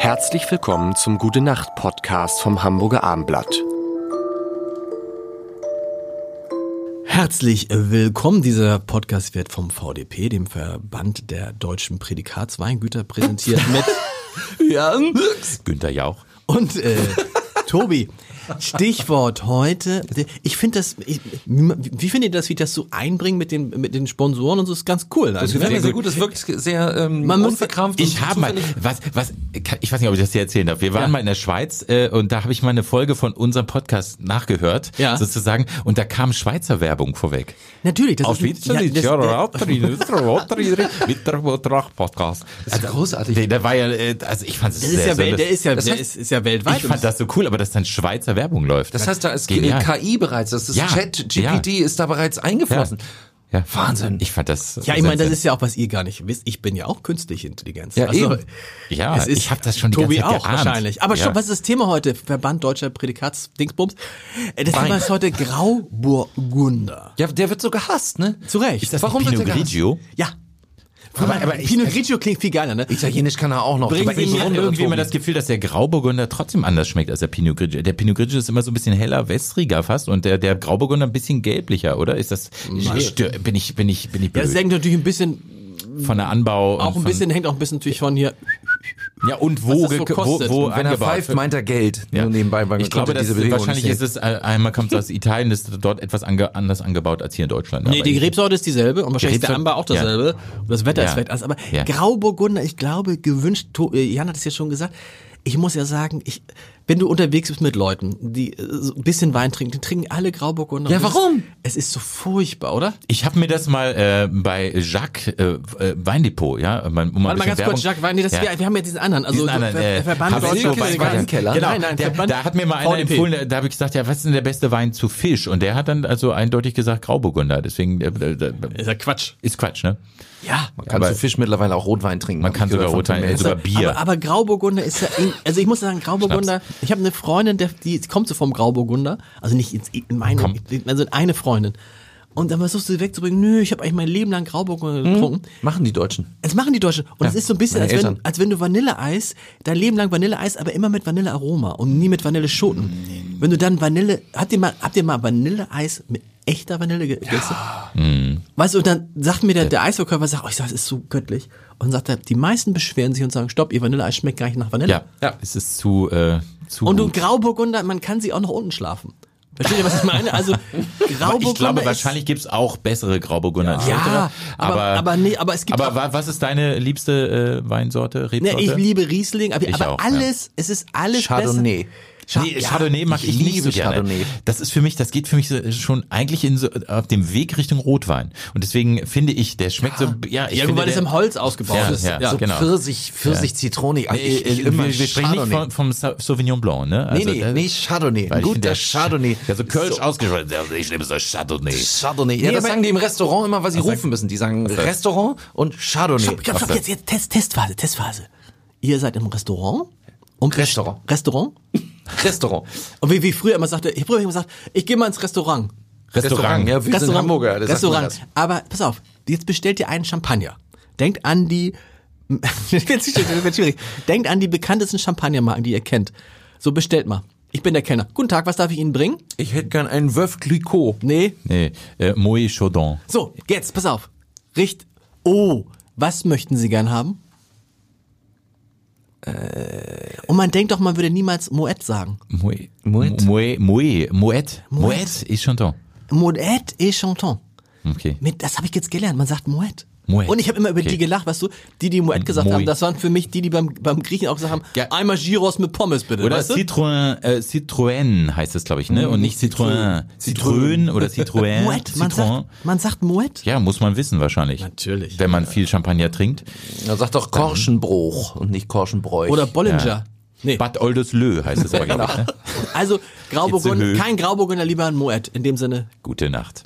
Herzlich willkommen zum Gute Nacht Podcast vom Hamburger Armblatt. Herzlich willkommen. Dieser Podcast wird vom VDP, dem Verband der deutschen Prädikatsweingüter, präsentiert mit Jan. Günther Jauch. und äh, Tobi. Stichwort heute. Ich finde das, ich, wie findet ihr das, wie das so einbringen mit den, mit den Sponsoren und so, ist ganz cool. Das Also, gefällt mir ne? sehr gut, das wirkt sehr ähm, Man muss- unverkrampft. Ich habe mal, was, was, ich weiß nicht, ob ich das dir erzählen darf. Wir waren Ja. mal in der Schweiz äh, und da habe ich mal eine Folge von unserem Podcast nachgehört, Ja. sozusagen, und da kam Schweizer Werbung vorweg. Natürlich, das Aus ist, ja, das, Podcast. Das ist großartig. Der, der war ja, äh, also ich fand es das ist sehr, ja, sehr der ist ja, der ist, ist ja weltweit. ich fand das so cool, aber dass dann Schweizer Werbung läuft. Das heißt, da ist Genial. KI bereits, das ist Ja. Chat, GPT ist da bereits eingeflossen. ja. Wahnsinn. Ich fand das. ja, ich meine, das ist ja auch, was ihr gar nicht wisst. Ich bin ja auch künstliche Intelligenz. Ja, eben. Ja, es ist ich habe das schon die Tobi ganze Zeit auch geahnt. wahrscheinlich. Aber ja. schon, was ist das Thema heute? Verband Deutscher Prädikats-Dingsbums. Äh, Das Thema ist heute Grauburgunder. Ja, der wird so gehasst, ne? Zu Recht. Ist das Warum Pinot der gehasst? Grigio? Ja. Aber, aber Pinot Grigio klingt viel geiler, ne? Italienisch kann er auch noch. Bringen Aber Sie ich mir irgendwie immer das Gefühl, dass der Grauburgunder trotzdem anders schmeckt als der Pinot Grigio. Der Pinot Grigio ist immer so ein bisschen heller, wässriger fast und der, der Grauburgunder ein bisschen gelblicher, oder? Ist das, stör, bin ich, bin ich, bin ich Ja, das blöd? hängt natürlich ein bisschen, von der Anbau auch ein bisschen, hängt auch ein bisschen natürlich von hier. Ja, und wo, so wo, kostet. wo Und Wenn er angebaut pfeift, meint er Geld. Ja. Nur nebenbei, weil ich glaube, diese Bewegung wahrscheinlich ist es, äh, einmal kommt es aus Italien, das ist dort etwas ange, anders angebaut als hier in Deutschland. Nee, Aber die Rebsorte ist dieselbe und wahrscheinlich ist der Amber auch dasselbe. Und das Wetter Ja. ist vielleicht anders. Aber Ja. Grauburgunder, ich glaube, gewünscht, äh, Jan hat es ja schon gesagt, ich muss ja sagen, ich, wenn du unterwegs bist mit Leuten, die äh, so ein bisschen Wein trinken, die trinken alle Grauburgunder. Ja, warum? Es ist so furchtbar, oder? Ich habe mir das mal äh, bei Jacques äh, äh, Weindepot, ja, um mal um mal Warte mal ganz Werbung. kurz, Jacques Wein, nee, das, Ja. wir, wir haben ja diesen anderen, also Diesen anderen, Ver- äh, Verband Weinkeller? Genau, Genau, nein, nein, der, Verband da hat mir mal einer VDP. empfohlen, da habe ich gesagt, ja, was ist denn der beste Wein zu Fisch? Und der hat dann also eindeutig gesagt Grauburgunder. Deswegen äh, äh, Ist ja Quatsch. ist Quatsch, ne? Ja. Man kann Aber- zu Fisch mittlerweile auch Rotwein trinken. Man kann sogar Rotwein, sogar Bier. Aber, aber Grauburgunder ist ja, in- also ich muss sagen, Grauburgunder, ich habe eine Freundin, der, die kommt so vom Grauburgunder, also nicht ins- in meine, Komm. also eine Freundin. Und dann versuchst du sie wegzubringen, nö, ich habe eigentlich mein Leben lang Grauburgunder getrunken. Machen die Deutschen. Das machen die Deutschen. Und es ist so ein bisschen, als wenn, als wenn du Vanilleeis, dein Leben lang Vanilleeis, aber immer mit Vanillearoma und nie mit Vanilleschoten. Wenn du dann Vanille, habt ihr mal, habt ihr mal Vanilleeis mit echter Vanille ge- gegessen? Weißt du, und dann sagt mir der, der Eisverkäufer, sagt, oh, ich sag, das ist so göttlich. Und dann sagt er, die meisten beschweren sich und sagen, stopp, ihr Vanilleeis schmeckt gar nicht nach Vanille. Ja, ja. es ist zu, äh, zu Und du. Grauburgunder, man kann sie auch noch unten schlafen. Versteht ihr, was ich meine? Also Grauburgunder ich glaube, ist, wahrscheinlich gibt's auch bessere Grauburgunder. als Ja, schlechtere. aber- aber nee, aber es gibt Aber auch- wa- was ist deine liebste äh, Weinsorte, Ne, Rebsorte? ich liebe Riesling, aber, Ich aber auch, alles, es ist alles Chardonnay. besser. Cha- Nee, ja, Chardonnay mag ich ich, nicht so gerne. Chardonnay. Das ist für mich, das geht für mich so- schon eigentlich in so, auf dem Weg Richtung Rotwein. Und deswegen finde ich, der schmeckt so, ja, ich Ja, finde, weil es der, im Holz ausgebaut Ja, ist. ja. so genau. Pfirsich, Pfirsich, Zitrone. Nee, Ich, ich äh, immer wir, wir sprechen nicht vom Sa- Sauvignon Blanc, ne? Nee, Also, nee, das- nee, Chardonnay. Ein guter der Chardonnay. Ja, so Kölsch So. ausgesprochen. Ja, Ich nehme so Chardonnay. Chardonnay. Ja, Nee, das sagen die im Restaurant immer, weil sie Was rufen müssen. Die sagen Restaurant und Chardonnay. Stopp, stopp, stopp, jetzt, jetzt Test, Testphase, Testphase. Ihr seid im Restaurant? Und Restaurant. Restaurant? Restaurant. Und wie, wie früher immer sagte, ich früher immer gesagt, ich gehe mal ins Restaurant. Restaurant. Ja, wir sind Hamburger. Das Restaurant. Aber pass auf, jetzt bestellt ihr einen Champagner. Denkt an die, das wird schwierig. Denkt an die bekanntesten Champagnermarken, die ihr kennt. So bestellt mal. Ich bin der Kellner. Guten Tag, was darf ich Ihnen bringen? Ich hätte gern einen Wöf Clicquot. Nee. Nee, äh, Moët Chaudon. So, jetzt, pass auf. Richt. Oh, was möchten Sie gern haben? Und man denkt doch, man würde niemals Moet sagen. Moët. Moet? Moët. Moët. Moët. Moët et Chanton. Moet et Chanton. Okay. Mit, das habe ich jetzt gelernt. Man sagt Moet. Moet. Und ich habe immer über Okay. die gelacht, weißt du, die, die Moet gesagt Moet. haben, das waren für mich die, die beim, beim Griechen auch gesagt haben, Ja. einmal Gyros mit Pommes bitte, Oder weißt du? Citroën, äh, Citroën heißt es, glaube ich, ne? Und nicht Citroën. Citroën oder Citroën. Moet, man Citroën. sagt, man sagt Moet. Ja, muss man wissen wahrscheinlich. Natürlich. Wenn man viel Champagner trinkt. Er sagt doch Korschenbruch und nicht Korschenbräuch. Oder Bollinger. Ja. Nee. Bad Oldesloe heißt es aber, glaube ich. Ne? Also Grauburgunder, Itzehoe. kein Grauburgunder, lieber ein Moet. In dem Sinne, Gute Nacht.